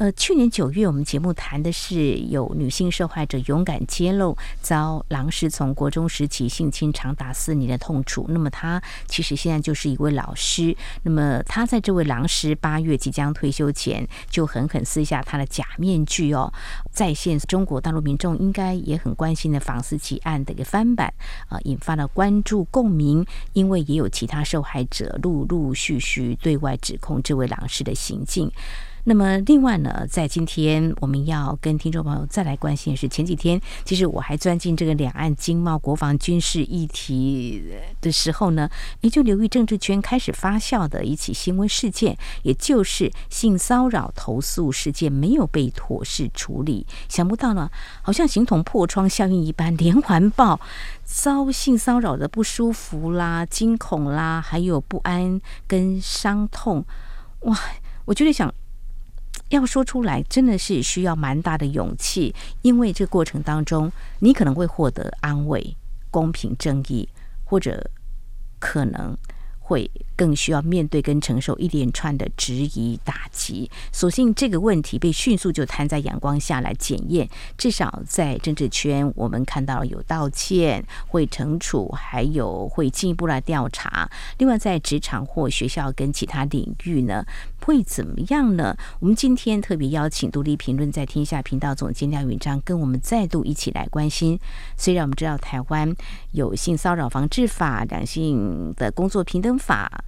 呃，去年九月，我们节目谈的是有女性受害者勇敢揭露遭狼师从国中时期性侵长达四年的痛楚。那么，她其实现在就是一位老师。那么，她在这位狼师八月即将退休前，就狠狠撕下他的假面具哦。再现中国大陆民众应该也很关心的房思琪案的一个翻版啊，引发了关注共鸣。因为也有其他受害者陆陆续续对外指控这位狼师的行径。那么，另外呢，在今天我们要跟听众朋友再来关心的是，前几天其实我还钻进这个两岸经贸、国防、军事议题的时候呢，也就流于政治圈开始发酵的一起新闻事件，也就是性骚扰投诉事件没有被妥善处理。想不到呢，好像形同破窗效应一般，连环爆遭性骚扰的不舒服啦、惊恐啦，还有不安跟伤痛，哇！我觉得想。要说出来，真的是需要蛮大的勇气，因为这个过程当中，你可能会获得安慰、公平正义，或者可能会。更需要面对跟承受一连串的质疑打击，所幸这个问题被迅速就摊在阳光下来检验。至少在政治圈，我们看到有道歉、会惩处，还有会进一步来调查。另外，在职场或学校跟其他领域呢，会怎么样呢？我们今天特别邀请独立评论在天下频道总监廖允章，跟我们再度一起来关心。虽然我们知道台湾有性骚扰防治法、两性的工作平等法。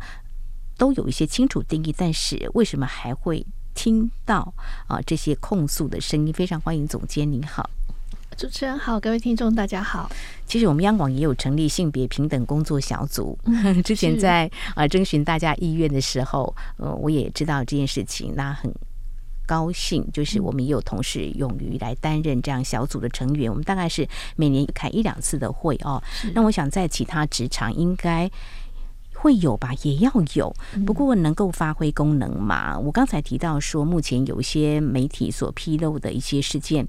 都有一些清楚定义，但是为什么还会听到啊这些控诉的声音？非常欢迎总监，您好，主持人好，各位听众大家好。其实我们央广也有成立性别平等工作小组，之前在啊征询大家意愿的时候，呃，我也知道这件事情，那很高兴，就是我们也有同事勇于来担任这样小组的成员。我们大概是每年开一两次的会哦。那我想在其他职场应该。会有吧，也要有。不过能够发挥功能嘛？我刚才提到说，目前有一些媒体所披露的一些事件，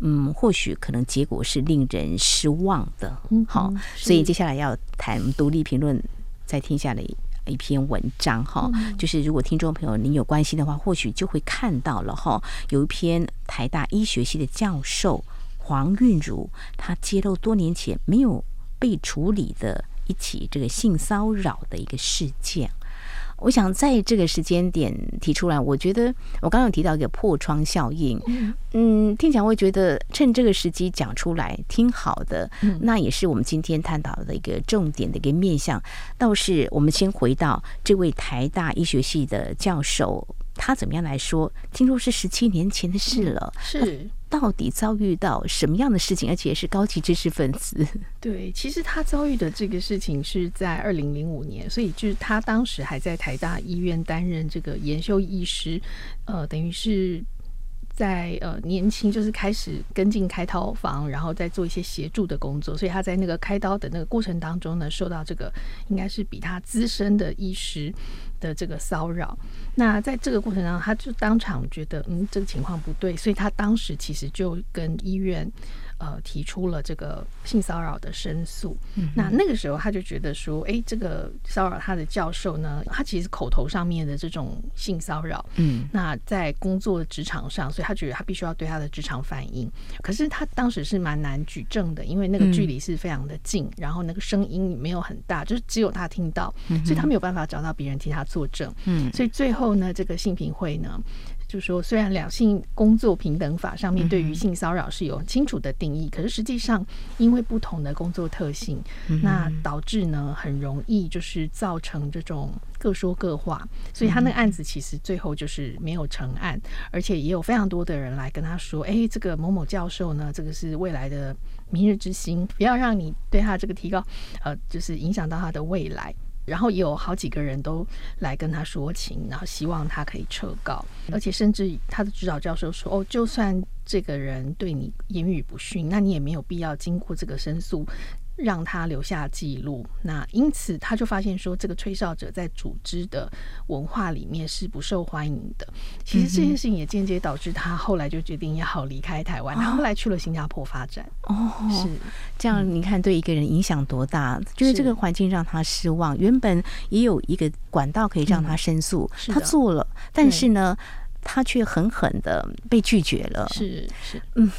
嗯，或许可能结果是令人失望的。好，所以接下来要谈独立评论在天下的一篇文章哈，就是如果听众朋友您有关心的话，或许就会看到了哈，有一篇台大医学系的教授黄韵如，他揭露多年前没有被处理的。一起这个性骚扰的一个事件，我想在这个时间点提出来，我觉得我刚刚有提到一个破窗效应，嗯，听起来会觉得趁这个时机讲出来挺好的，那也是我们今天探讨的一个重点的一个面向。倒是我们先回到这位台大医学系的教授，他怎么样来说？听说是十七年前的事了，是。到底遭遇到什么样的事情，而且是高级知识分子？对，其实他遭遇的这个事情是在二零零五年，所以就是他当时还在台大医院担任这个研修医师，呃，等于是在呃年轻就是开始跟进开刀房，然后再做一些协助的工作，所以他在那个开刀的那个过程当中呢，受到这个应该是比他资深的医师的这个骚扰，那在这个过程当中，他就当场觉得，嗯，这个情况不对，所以他当时其实就跟医院。呃，提出了这个性骚扰的申诉。嗯、那那个时候他就觉得说，哎，这个骚扰他的教授呢，他其实口头上面的这种性骚扰，嗯，那在工作职场上，所以他觉得他必须要对他的职场反应。可是他当时是蛮难举证的，因为那个距离是非常的近，嗯、然后那个声音没有很大，就是只有他听到，所以他没有办法找到别人替他作证。嗯，所以最后呢，这个性平会呢。就说，虽然两性工作平等法上面对于性骚扰是有清楚的定义，可是实际上因为不同的工作特性，那导致呢很容易就是造成这种各说各话，所以他那个案子其实最后就是没有成案，而且也有非常多的人来跟他说，哎，这个某某教授呢，这个是未来的明日之星，不要让你对他这个提高，呃，就是影响到他的未来。然后有好几个人都来跟他说情，然后希望他可以撤告，而且甚至他的指导教授说：“哦，就算这个人对你言语不逊，那你也没有必要经过这个申诉，让他留下记录。那因此他就发现说，这个吹哨者在组织的文化里面是不受欢迎的。其实这件事情也间接导致他后来就决定要离开台湾，他后来去了新加坡发展。哦，是这样，你看对一个人影响多大？就是这个环境让他失望，原本也有一个管道可以让他申诉，他做了，但是呢，他却狠狠的被拒绝了。是是，嗯。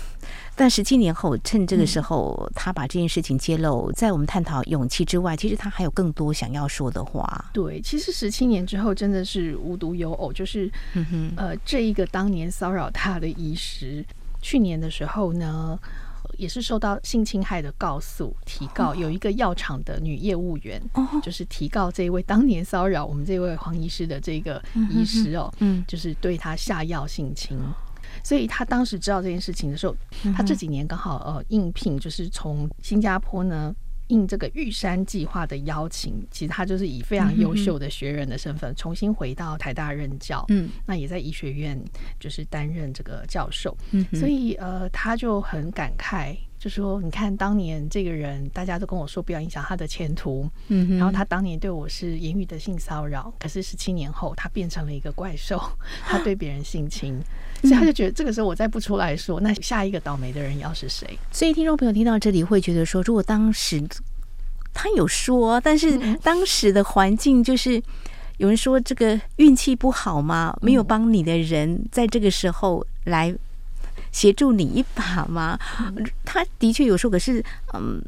但十七年后，趁这个时候，他把这件事情揭露，在我们探讨勇气之外，其实他还有更多想要说的话。对，其实十七年之后，真的是无独有偶，就是，呃，这一个当年骚扰他的医师，去年的时候呢，也是受到性侵害的告诉，提告有一个药厂的女业务员，就是提告这一位当年骚扰我们这位黄医师的这个医师哦，嗯，就是对他下药性侵。所以他当时知道这件事情的时候，他这几年刚好呃应聘，就是从新加坡呢应这个玉山计划的邀请，其实他就是以非常优秀的学人的身份重新回到台大任教，嗯，那也在医学院就是担任这个教授，嗯，所以呃他就很感慨。就说你看，当年这个人，大家都跟我说不要影响他的前途，嗯，然后他当年对我是言语的性骚扰，可是十七年后他变成了一个怪兽，他对别人性侵，所以他就觉得这个时候我再不出来说，那下一个倒霉的人要是谁？所以听众朋友听到这里会觉得说，如果当时他有说，但是当时的环境就是有人说这个运气不好吗？没有帮你的人在这个时候来。协助你一把吗？他的确有时候，可是，嗯，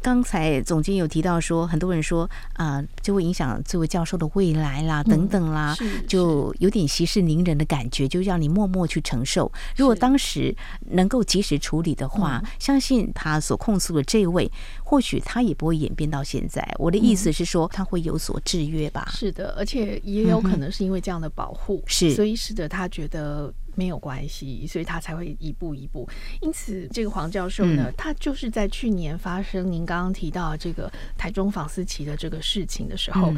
刚才总监有提到说，很多人说啊、呃，就会影响这位教授的未来啦，等等啦，就有点息事宁人的感觉，就让你默默去承受。如果当时能够及时处理的话，相信他所控诉的这位，或许他也不会演变到现在。我的意思是说，他会有所制约吧？是的，而且也有可能是因为这样的保护，是所以使得他觉得。没有关系，所以他才会一步一步。因此，这个黄教授呢，他就是在去年发生您刚刚提到这个台中房思琪的这个事情的时候，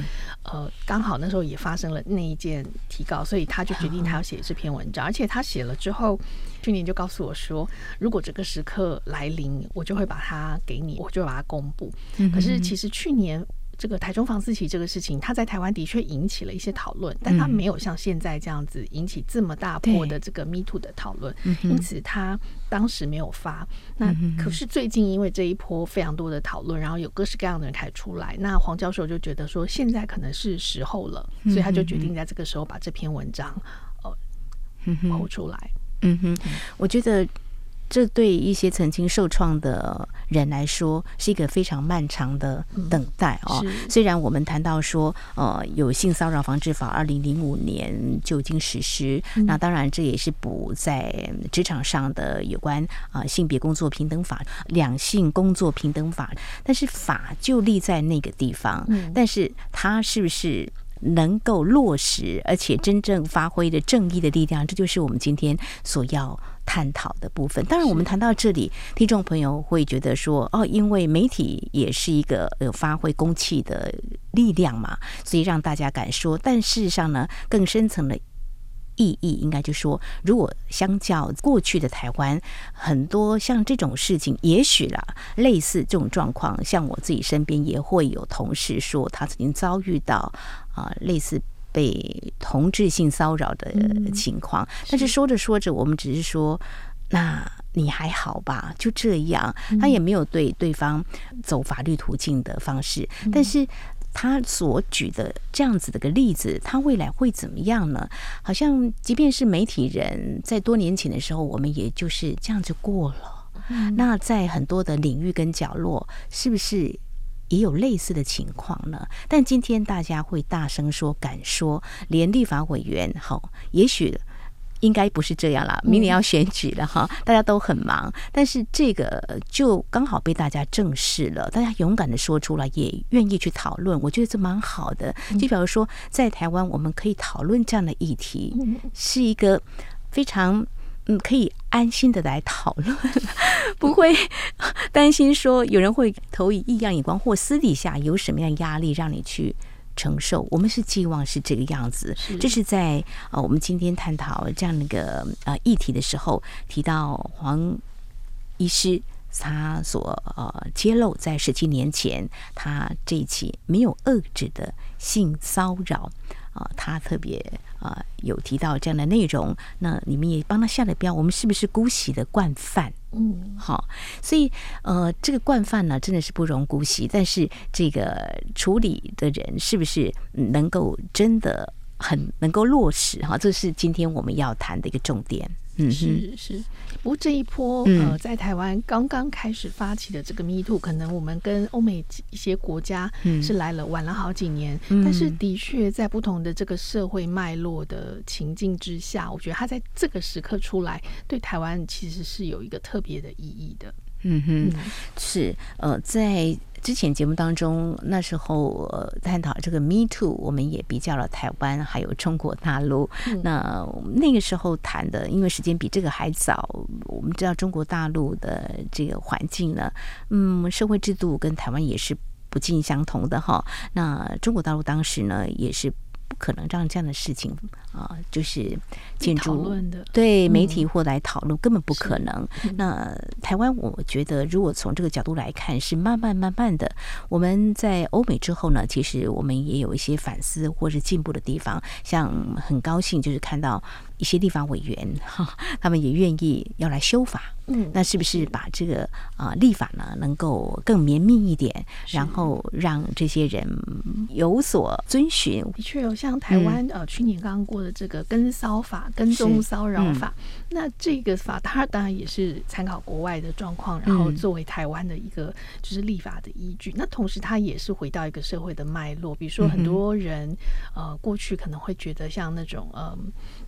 呃，刚好那时候也发生了那一件提告，所以他就决定他要写这篇文章。而且他写了之后，去年就告诉我说，如果这个时刻来临，我就会把它给你，我就把它公布。可是其实去年。这个台中房思琪这个事情，他在台湾的确引起了一些讨论，但他没有像现在这样子引起这么大波的这个 Me Too 的讨论，因此他当时没有发。那可是最近因为这一波非常多的讨论，然后有各式各样的人开始出来，那黄教授就觉得说现在可能是时候了，所以他就决定在这个时候把这篇文章呃抛出来。嗯哼，我觉得。这对一些曾经受创的人来说是一个非常漫长的等待哦。虽然我们谈到说，呃，有性骚扰防治法，二零零五年就已经实施，那当然这也是补在职场上的有关啊性别工作平等法、两性工作平等法，但是法就立在那个地方，但是它是不是能够落实，而且真正发挥的正义的力量，这就是我们今天所要。探讨的部分，当然我们谈到这里，听众朋友会觉得说，哦，因为媒体也是一个有发挥公器的力量嘛，所以让大家敢说。但事实上呢，更深层的意义，应该就说，如果相较过去的台湾，很多像这种事情，也许啦，类似这种状况，像我自己身边也会有同事说，他曾经遭遇到啊、呃，类似。被同质性骚扰的情况，但是说着说着，我们只是说，那你还好吧？就这样，他也没有对对方走法律途径的方式。但是他所举的这样子的个例子，他未来会怎么样呢？好像即便是媒体人在多年前的时候，我们也就是这样子过了。那在很多的领域跟角落，是不是？也有类似的情况呢，但今天大家会大声说、敢说，连立法委员，好，也许应该不是这样啦。明年要选举了哈，大家都很忙，但是这个就刚好被大家正视了，大家勇敢的说出来，也愿意去讨论，我觉得这蛮好的。就比如说，在台湾，我们可以讨论这样的议题，是一个非常。嗯，可以安心的来讨论，不会担心说有人会投以异样眼光，或私底下有什么样压力让你去承受。我们是寄望是这个样子。这是在呃，我们今天探讨这样的一个呃议题的时候，提到黄医师他所呃揭露，在十七年前，他这一起没有遏制的性骚扰啊，他特别啊有提到这样的内容。那你们也帮他下了标，我们是不是姑息的惯犯？嗯，好，所以呃，这个惯犯呢，真的是不容姑息。但是这个处理的人是不是能够真的很能够落实？哈，这是今天我们要谈的一个重点。嗯，是是，不过这一波呃，在台湾刚刚开始发起的这个 Me Too，可能我们跟欧美一些国家是来了晚了好几年，但是的确在不同的这个社会脉络的情境之下，我觉得它在这个时刻出来，对台湾其实是有一个特别的意义的。嗯。哼，是呃，在。之前节目当中，那时候呃探讨这个 Me Too，我们也比较了台湾还有中国大陆。嗯、那那个时候谈的，因为时间比这个还早，我们知道中国大陆的这个环境呢，嗯，社会制度跟台湾也是不尽相同的哈。那中国大陆当时呢，也是不可能让这样的事情。啊，就是建筑对媒体或来讨论，根本不可能。那台湾，我觉得如果从这个角度来看，是慢慢慢慢的。我们在欧美之后呢，其实我们也有一些反思或是进步的地方。像很高兴，就是看到一些立法委员 哈，他们也愿意要来修法。嗯，那是不是把这个啊立法呢，能够更绵密一点，然后让这些人有所遵循？的确有，像台湾呃，去年刚刚过。的这个跟骚法、跟踪骚扰法，嗯、那这个法它当然也是参考国外的状况，然后作为台湾的一个就是立法的依据。嗯、那同时，它也是回到一个社会的脉络，比如说很多人、嗯、呃过去可能会觉得像那种嗯、呃，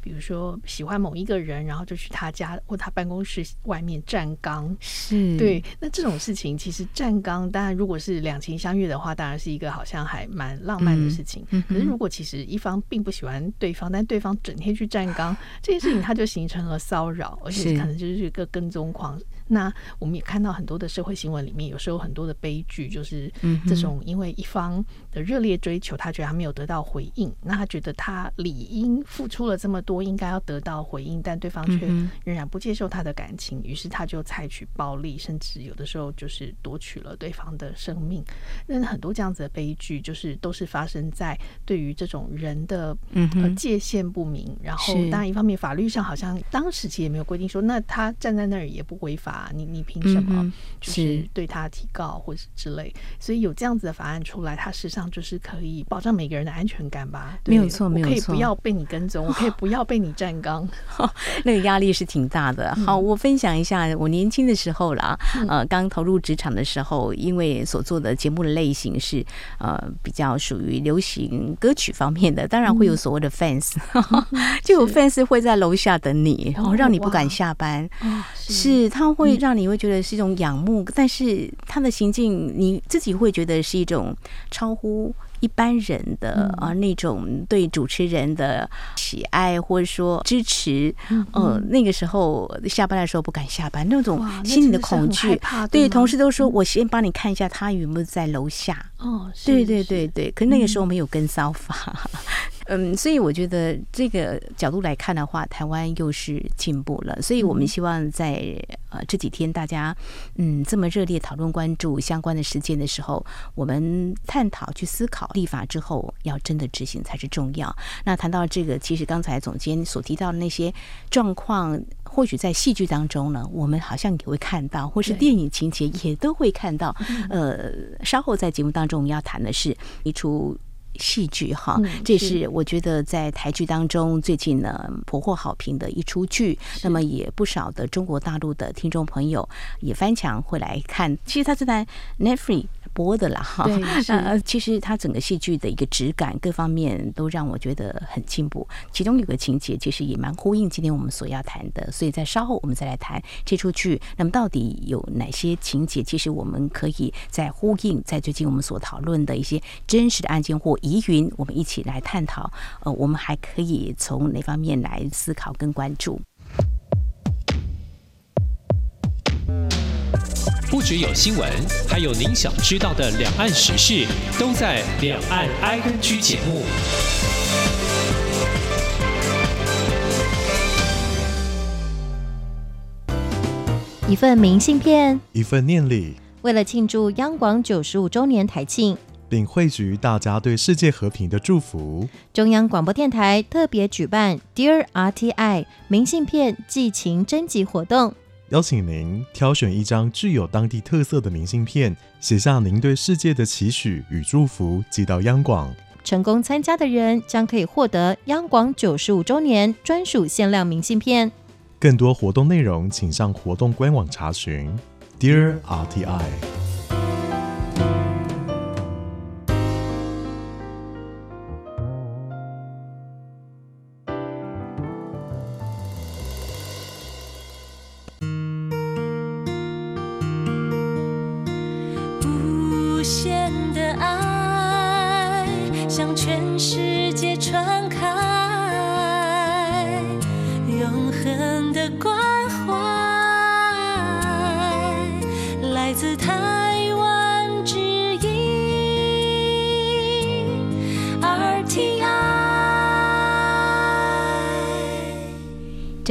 比如说喜欢某一个人，然后就去他家或他办公室外面站岗，是对。那这种事情其实站岗，当然如果是两情相悦的话，当然是一个好像还蛮浪漫的事情。嗯、可是如果其实一方并不喜欢对方，但对方整天去站岗，这件事情它就形成了骚扰，而且可能就是一个跟踪狂。那我们也看到很多的社会新闻里面，有时候很多的悲剧，就是这种因为一方的热烈追求，他觉得他没有得到回应，那他觉得他理应付出了这么多，应该要得到回应，但对方却仍然不接受他的感情，于是他就采取暴力，甚至有的时候就是夺取了对方的生命。那很多这样子的悲剧，就是都是发生在对于这种人的呃界限不明，然后当然一方面法律上好像当时其实也没有规定说，那他站在那儿也不违法。你你凭什么就是对他提高或者之类？所以有这样子的法案出来，它实际上就是可以保障每个人的安全感吧？没有错，没有错。我可以不要被你跟踪，我可以 不要被你站岗，那个压力是挺大的。好，我分享一下我年轻的时候啦，呃，刚投入职场的时候，因为所做的节目的类型是呃比较属于流行歌曲方面的，当然会有所谓的 fans，就有 fans 会在楼下等你，然后让你不敢下班。是他会。会让你会觉得是一种仰慕，但是他的行径，你自己会觉得是一种超乎一般人的啊那种对主持人的喜爱或者说支持。呃，那个时候下班的时候不敢下班，那种心里的恐惧。对，同事都说我先帮你看一下他有没有在楼下。哦，对对对对，可是那个时候没有跟骚法。嗯，所以我觉得这个角度来看的话，台湾又是进步了。所以我们希望在呃这几天大家嗯这么热烈讨论关注相关的事件的时候，我们探讨去思考立法之后要真的执行才是重要。那谈到这个，其实刚才总监所提到的那些状况，或许在戏剧当中呢，我们好像也会看到，或是电影情节也都会看到。呃，稍后在节目当中我们要谈的是一出。戏剧哈，这是我觉得在台剧当中最近呢颇获好评的一出剧。那么也不少的中国大陆的听众朋友也翻墙会来看。其实它是在 Netflix 播的啦哈。呃，其实它整个戏剧的一个质感各方面都让我觉得很进步。其中有个情节其实也蛮呼应今天我们所要谈的，所以在稍后我们再来谈这出剧。那么到底有哪些情节？其实我们可以在呼应在最近我们所讨论的一些真实的案件或。疑云，我们一起来探讨。呃，我们还可以从哪方面来思考跟关注？不只有新闻，还有您想知道的两岸时事，都在《两岸 ING》节目。一份明信片，一份念礼。为了庆祝央广九十五周年台庆，并汇聚大家对世界和平的祝福，中央广播电台特别举办 Dear RTI 明信片寄情征集活动，邀请您挑选一张具有当地特色的明信片，写下您对世界的期许与祝福，寄到央广。成功参加的人将可以获得央广九十五周年专属限量明信片。更多活动内容，请上活动官网查询。Dear RTI，来自台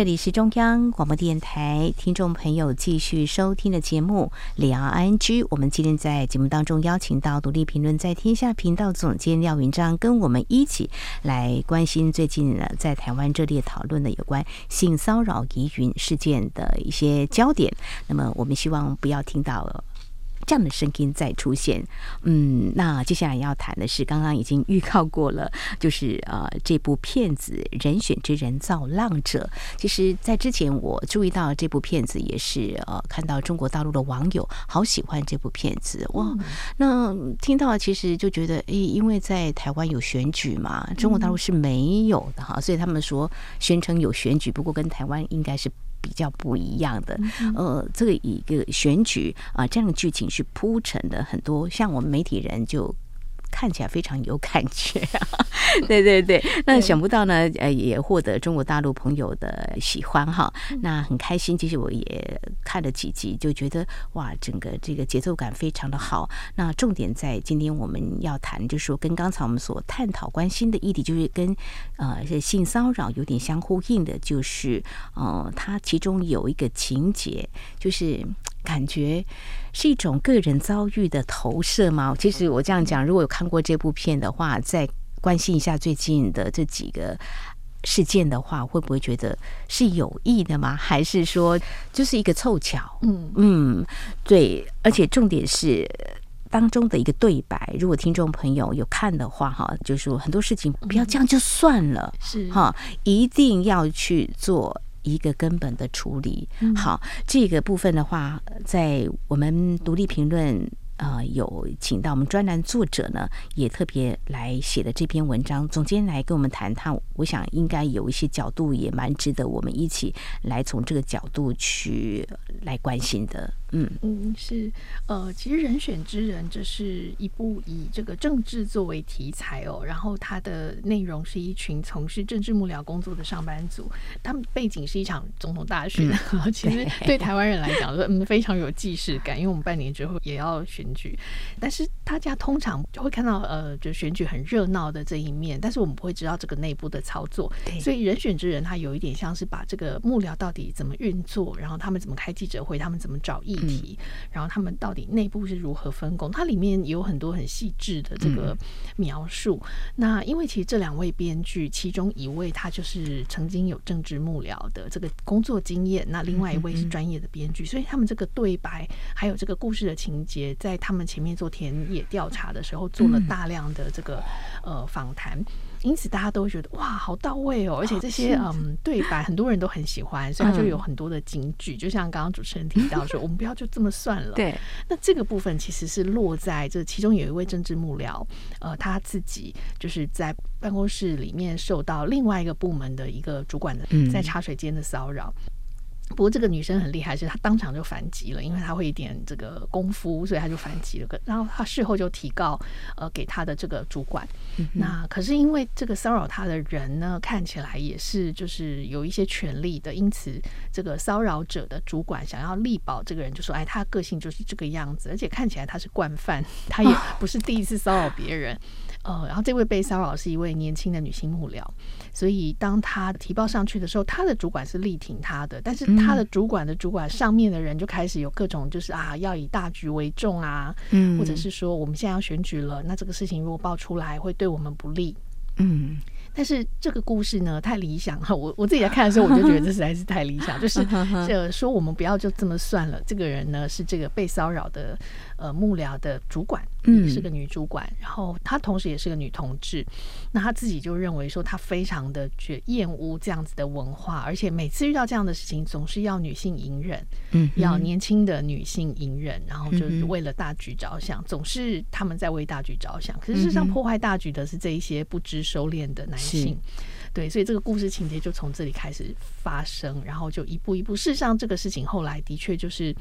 这里是中央广播电台，听众朋友继续收听的节目《两岸 ING》。我们今天在节目当中邀请到独立评论在天下频道总监廖云章，跟我们一起来关心最近呢在台湾热烈讨论的有关性骚扰疑云事件的一些焦点。那么，我们希望不要听到。这样的声音再出现，嗯，那接下来要谈的是，刚刚已经预告过了，就是呃，这部片子《人选之人造浪者》。其实，在之前我注意到这部片子，也是呃，看到中国大陆的网友好喜欢这部片子哇。那听到其实就觉得，诶，因为在台湾有选举嘛，中国大陆是没有的哈，所以他们说宣称有选举，不过跟台湾应该是。比较不一样的，呃，这个一个选举啊，这样的剧情是铺陈的很多，像我们媒体人就。看起来非常有感觉，对对对。那想不到呢，呃，也获得中国大陆朋友的喜欢哈。那很开心，其实我也看了几集，就觉得哇，整个这个节奏感非常的好。那重点在今天我们要谈，就是说跟刚才我们所探讨关心的议题，就是跟呃性骚扰有点相呼应的，就是呃，它其中有一个情节，就是。感觉是一种个人遭遇的投射吗？其实我这样讲，如果有看过这部片的话，再关心一下最近的这几个事件的话，会不会觉得是有意的吗？还是说就是一个凑巧？嗯嗯，对。而且重点是当中的一个对白，如果听众朋友有看的话，哈，就是说很多事情不要这样就算了，是哈，一定要去做。一个根本的处理，好，这个部分的话，在我们独立评论。呃，有请到我们专栏作者呢，也特别来写的这篇文章。总监来跟我们谈谈，我想应该有一些角度也蛮值得我们一起来从这个角度去来关心的。嗯嗯，是呃，其实《人选之人》这是一部以这个政治作为题材哦，然后它的内容是一群从事政治幕僚工作的上班族，他们背景是一场总统大选，嗯、其实对台湾人来讲说，嗯，非常有既视感，因为我们半年之后也要选。举，但是大家通常就会看到，呃，就选举很热闹的这一面，但是我们不会知道这个内部的操作。所以人选之人，他有一点像是把这个幕僚到底怎么运作，然后他们怎么开记者会，他们怎么找议题，然后他们到底内部是如何分工，它里面有很多很细致的这个描述。那因为其实这两位编剧，其中一位他就是曾经有政治幕僚的这个工作经验，那另外一位是专业的编剧，所以他们这个对白还有这个故事的情节，在他们前面做田野调查的时候，做了大量的这个呃访谈，因此大家都会觉得哇，好到位哦！而且这些嗯对白，很多人都很喜欢，所以他就有很多的金句。就像刚刚主持人提到说，我们不要就这么算了。对，那这个部分其实是落在这其中有一位政治幕僚，呃，他自己就是在办公室里面受到另外一个部门的一个主管的在茶水间的骚扰。不过这个女生很厉害，是她当场就反击了，因为她会一点这个功夫，所以她就反击了。然后她事后就提告，呃，给她的这个主管。嗯、那可是因为这个骚扰她的人呢，看起来也是就是有一些权力的，因此这个骚扰者的主管想要力保这个人，就说：“哎，他个性就是这个样子，而且看起来他是惯犯，他也不是第一次骚扰别人。”呃，然后这位被骚扰是一位年轻的女性幕僚，所以当她提报上去的时候，她的主管是力挺她的，但是他的主管的主管上面的人就开始有各种就是啊，要以大局为重啊，嗯，或者是说我们现在要选举了，那这个事情如果爆出来会对我们不利，嗯。但是这个故事呢，太理想哈！我我自己在看的时候，我就觉得这实在是太理想，就是 这说我们不要就这么算了。这个人呢，是这个被骚扰的呃幕僚的主管，嗯，是个女主管，然后她同时也是个女同志。那她自己就认为说，她非常的觉厌恶这样子的文化，而且每次遇到这样的事情，总是要女性隐忍，嗯，要年轻的女性隐忍，然后就是为了大局着想，总是他们在为大局着想。可是事实上，破坏大局的是这一些不知收敛的男性。对，所以这个故事情节就从这里开始发生，然后就一步一步。事实上，这个事情后来的确就是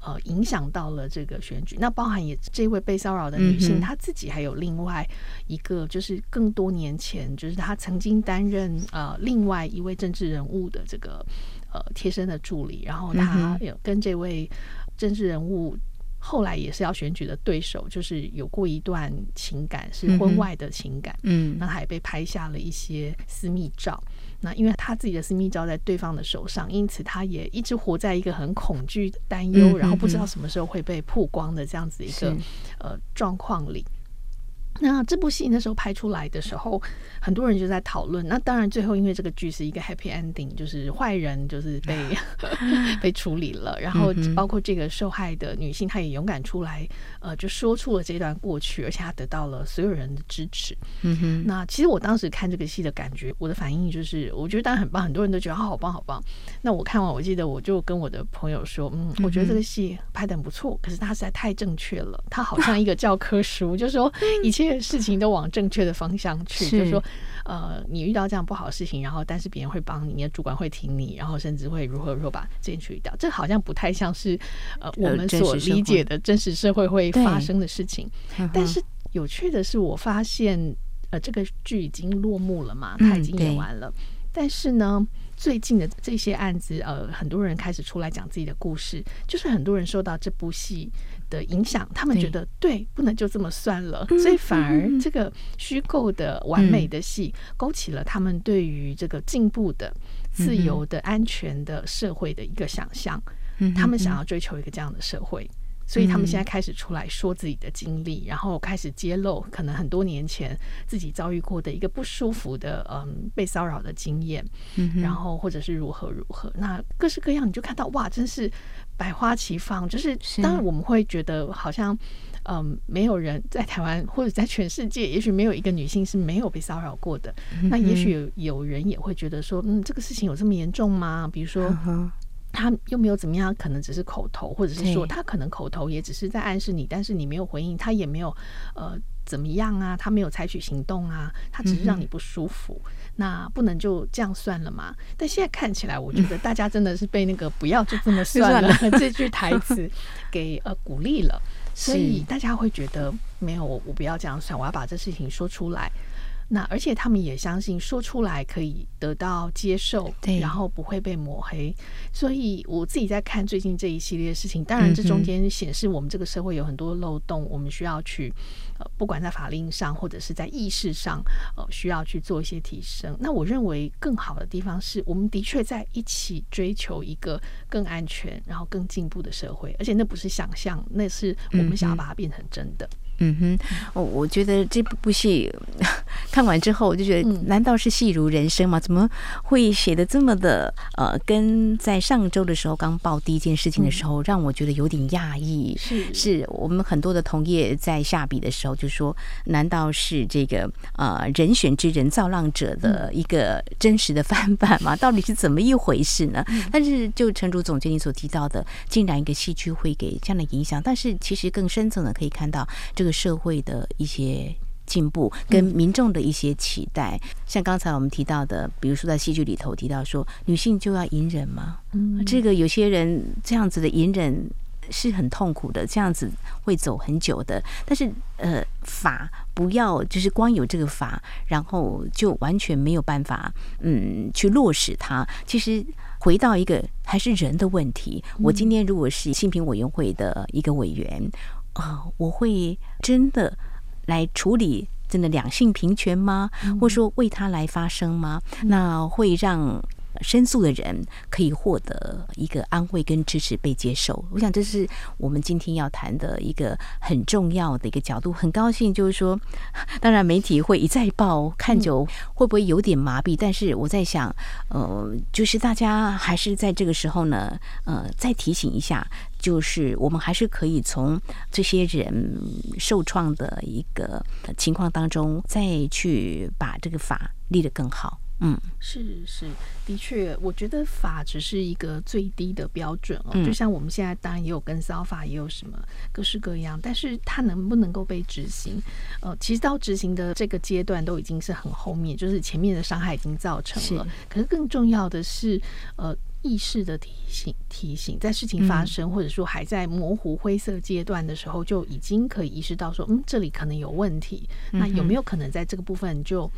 呃影响到了这个选举。那包含也这位被骚扰的女性，她自己还有另外一个，就是更多年前，就是她曾经担任呃另外一位政治人物的这个呃贴身的助理，然后她有跟这位政治人物。后来也是要选举的对手，就是有过一段情感，是婚外的情感。嗯，那他也被拍下了一些私密照。那因为他自己的私密照在对方的手上，因此他也一直活在一个很恐惧、担忧，然后不知道什么时候会被曝光的这样子一个呃状况里。那这部戏那时候拍出来的时候，很多人就在讨论。那当然，最后因为这个剧是一个 happy ending，就是坏人就是被 被处理了。然后包括这个受害的女性，她也勇敢出来，呃，就说出了这段过去，而且她得到了所有人的支持。嗯哼。那其实我当时看这个戏的感觉，我的反应就是，我觉得当然很棒，很多人都觉得啊，好棒，好棒。那我看完，我记得我就跟我的朋友说，嗯，我觉得这个戏拍的很不错，可是它实在太正确了，它好像一个教科书，就是说以前。事情都往正确的方向去，就是说，呃，你遇到这样不好的事情，然后但是别人会帮你，你的主管会挺你，然后甚至会如何如何把这件处理掉，这好像不太像是呃我们所理解的真实社会会发生的事情。但是有趣的是，我发现呃这个剧已经落幕了嘛，它已经演完了，但是呢。最近的这些案子，呃，很多人开始出来讲自己的故事，就是很多人受到这部戏的影响，他们觉得对，对，不能就这么算了，所以反而这个虚构的完美的戏，勾起了他们对于这个进步的、自由的、安全的社会的一个想象，他们想要追求一个这样的社会。所以他们现在开始出来说自己的经历，然后开始揭露可能很多年前自己遭遇过的一个不舒服的嗯被骚扰的经验，然后或者是如何如何，那各式各样，你就看到哇，真是百花齐放。就是当然我们会觉得好像嗯没有人在台湾或者在全世界，也许没有一个女性是没有被骚扰过的。那也许有有人也会觉得说，嗯，这个事情有这么严重吗？比如说。他又没有怎么样，可能只是口头，或者是说他可能口头也只是在暗示你，但是你没有回应，他也没有呃怎么样啊，他没有采取行动啊，他只是让你不舒服，嗯、那不能就这样算了嘛？但现在看起来，我觉得大家真的是被那个“不要就这么算了” 这句台词给呃鼓励了，所以大家会觉得没有，我我不要这样算，我要把这事情说出来。那而且他们也相信说出来可以得到接受，对，然后不会被抹黑。所以我自己在看最近这一系列的事情，当然这中间显示我们这个社会有很多漏洞，我们需要去呃，不管在法令上或者是在意识上，呃，需要去做一些提升。那我认为更好的地方是我们的确在一起追求一个更安全、然后更进步的社会，而且那不是想象，那是我们想要把它变成真的。嗯哼，我我觉得这部戏 看完之后，我就觉得，难道是戏如人生吗？怎么会写的这么的呃，跟在上周的时候刚报第一件事情的时候，让我觉得有点讶异。是，是我们很多的同业在下笔的时候就说，难道是这个呃人选之人造浪者的一个真实的翻版吗？到底是怎么一回事呢？但是就陈如总监你所提到的，竟然一个戏剧会给这样的影响，但是其实更深层的可以看到这个。这个社会的一些进步跟民众的一些期待，像刚才我们提到的，比如说在戏剧里头提到说，女性就要隐忍吗？嗯，这个有些人这样子的隐忍是很痛苦的，这样子会走很久的。但是呃，法不要就是光有这个法，然后就完全没有办法嗯去落实它。其实回到一个还是人的问题。我今天如果是性平委员会的一个委员。啊，我会真的来处理真的两性平权吗？嗯、或者说为他来发声吗？嗯、那会让申诉的人可以获得一个安慰跟支持，被接受。我想这是我们今天要谈的一个很重要的一个角度。很高兴，就是说，当然媒体会一再报，看久会不会有点麻痹？但是我在想，呃，就是大家还是在这个时候呢，呃，再提醒一下，就是我们还是可以从这些人受创的一个情况当中，再去把这个法立得更好。嗯，是是，的确，我觉得法只是一个最低的标准哦。嗯、就像我们现在当然也有跟骚法，也有什么各式各样，但是它能不能够被执行？呃，其实到执行的这个阶段都已经是很后面，就是前面的伤害已经造成了。是可是更重要的是，呃，意识的提醒，提醒在事情发生、嗯、或者说还在模糊灰色阶段的时候，就已经可以意识到说，嗯，这里可能有问题。嗯、那有没有可能在这个部分就？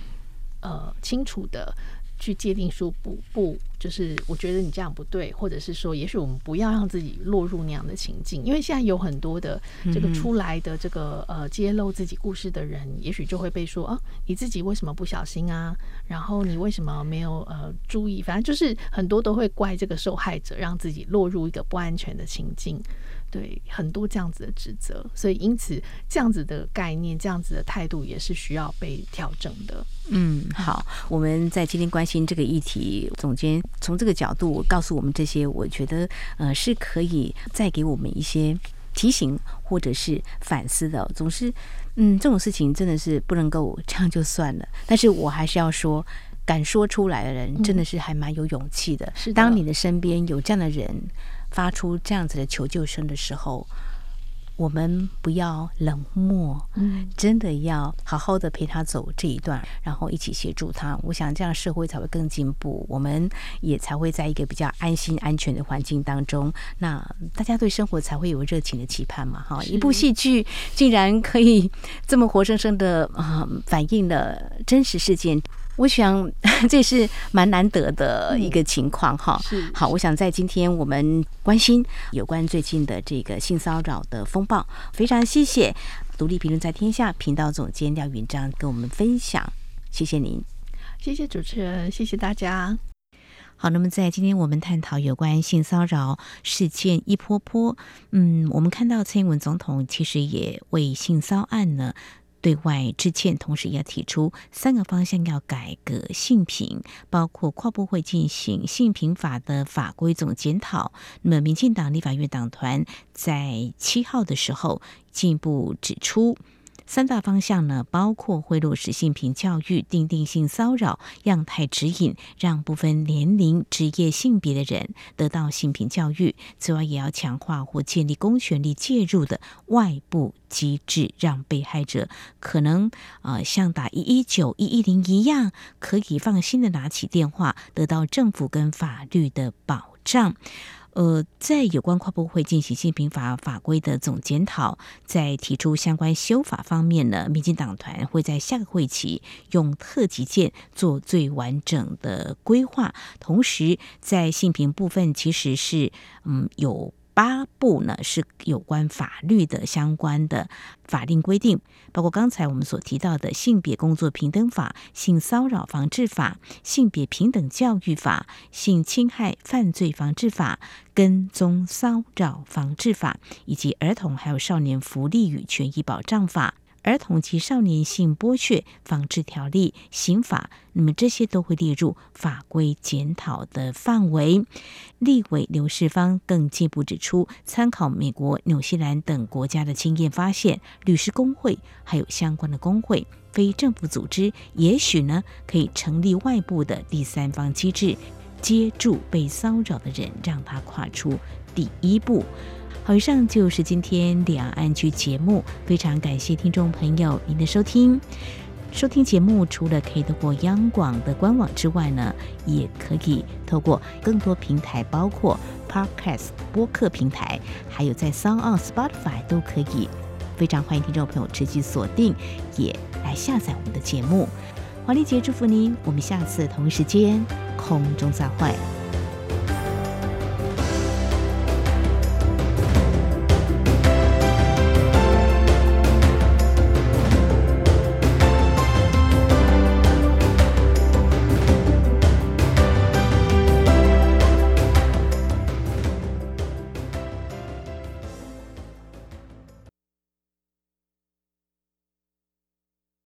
呃，清楚的去界定说不不，就是我觉得你这样不对，或者是说，也许我们不要让自己落入那样的情境，因为现在有很多的这个出来的这个呃揭露自己故事的人，也许就会被说啊，你自己为什么不小心啊？然后你为什么没有呃注意？反正就是很多都会怪这个受害者，让自己落入一个不安全的情境。对，很多这样子的指责，所以因此这样子的概念、这样子的态度也是需要被调整的。嗯，好，我们在今天关心这个议题，总监从这个角度告诉我们这些，我觉得呃是可以再给我们一些提醒或者是反思的。总是，嗯，这种事情真的是不能够这样就算了。但是我还是要说，敢说出来的人真的是还蛮有勇气的。是的，当你的身边有这样的人。发出这样子的求救声的时候，我们不要冷漠，嗯，真的要好好的陪他走这一段，然后一起协助他。我想这样社会才会更进步，我们也才会在一个比较安心、安全的环境当中。那大家对生活才会有热情的期盼嘛？哈，一部戏剧竟然可以这么活生生的啊，反映了真实事件。我想 这是蛮难得的一个情况哈。是好，我想在今天我们关心有关最近的这个性骚扰的风暴，非常谢谢独立评论在天下频道总监廖云章跟我们分享，谢谢您，谢谢主持人，谢谢大家。好，那么在今天我们探讨有关性骚扰事件一波波，嗯，我们看到蔡英文总统其实也为性骚案呢。对外致歉，同时要提出三个方向要改革性平，包括跨部会进行性平法的法规总检讨。那么，民进党立法院党团在七号的时候进一步指出。三大方向呢，包括会落实性平教育，定定性骚扰样态指引，让不分年龄、职业、性别的人得到性平教育。此外，也要强化或建立公权力介入的外部机制，让被害者可能、呃，像打一一九、一一零一样，可以放心的拿起电话，得到政府跟法律的保障。呃，在有关跨部会进行性平法法规的总检讨，在提出相关修法方面呢，民进党团会在下个会期用特级件做最完整的规划，同时在性平部分其实是嗯有。八部呢是有关法律的相关的法令规定，包括刚才我们所提到的性别工作平等法、性骚扰防治法、性别平等教育法、性侵害犯罪防治法、跟踪骚扰防治法，以及儿童还有少年福利与权益保障法。儿童及少年性剥削防治条例、刑法，那么这些都会列入法规检讨的范围。立委刘世芳更进一步指出，参考美国、纽西兰等国家的经验，发现律师工会还有相关的工会、非政府组织，也许呢可以成立外部的第三方机制，接住被骚扰的人，让他跨出第一步。好，以上就是今天两岸 ING 节目，非常感谢听众朋友您的收听。收听节目除了可以透过央广的官网之外呢，也可以透过更多平台，包括 Podcast 播客平台，还有在 SoundOn Spotify 都可以。非常欢迎听众朋友持续锁定，也来下载我们的节目。华丽姐祝福您，我们下次同一时间空中再会。